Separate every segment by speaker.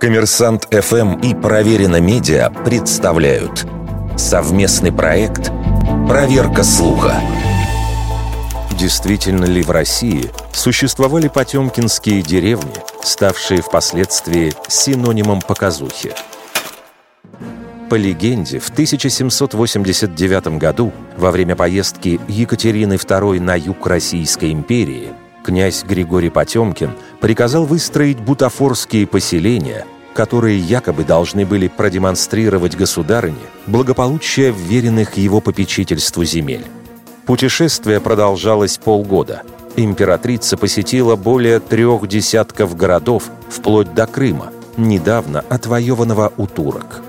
Speaker 1: Коммерсант ФМ и Проверено Медиа представляют совместный проект «Проверка слуха». Действительно ли в России существовали потемкинские деревни, ставшие впоследствии синонимом показухи? По легенде, в 1789 году, во время поездки Екатерины II на юг Российской империи, князь Григорий Потемкин приказал выстроить бутафорские поселения, которые якобы должны были продемонстрировать государыне благополучие вверенных его попечительству земель. Путешествие продолжалось полгода. Императрица посетила более трех десятков городов, вплоть до Крыма, недавно отвоеванного у турок.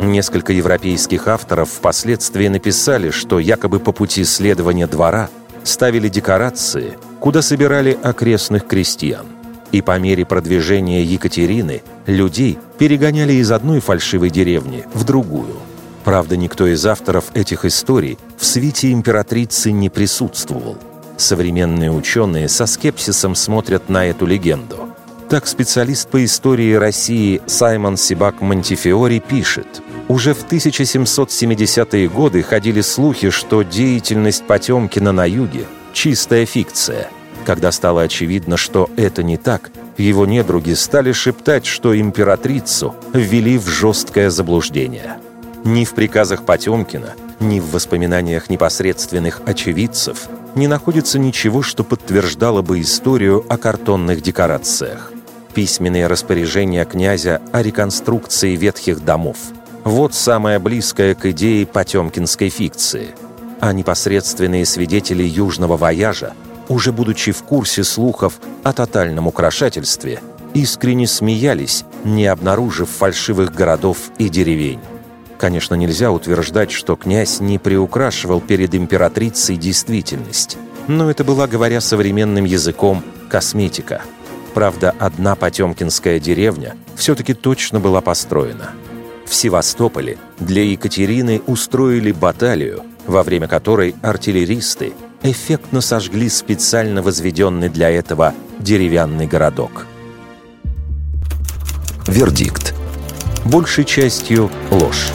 Speaker 1: Несколько европейских авторов впоследствии написали, что якобы по пути следования двора ставили декорации, куда собирали окрестных крестьян. И по мере продвижения Екатерины людей перегоняли из одной фальшивой деревни в другую – Правда, никто из авторов этих историй в свите императрицы не присутствовал. Современные ученые со скепсисом смотрят на эту легенду. Так специалист по истории России Саймон Сибак Монтифиори пишет, уже в 1770-е годы ходили слухи, что деятельность Потемкина на юге – чистая фикция. Когда стало очевидно, что это не так, его недруги стали шептать, что императрицу ввели в жесткое заблуждение – ни в приказах Потемкина, ни в воспоминаниях непосредственных очевидцев не находится ничего, что подтверждало бы историю о картонных декорациях. Письменные распоряжения князя о реконструкции ветхих домов. Вот самое близкое к идее потемкинской фикции. А непосредственные свидетели южного вояжа, уже будучи в курсе слухов о тотальном украшательстве, искренне смеялись, не обнаружив фальшивых городов и деревень. Конечно, нельзя утверждать, что князь не приукрашивал перед императрицей действительность. Но это была, говоря современным языком, косметика. Правда, одна потемкинская деревня все-таки точно была построена. В Севастополе для Екатерины устроили баталию, во время которой артиллеристы эффектно сожгли специально возведенный для этого деревянный городок. Вердикт. Большей частью ложь.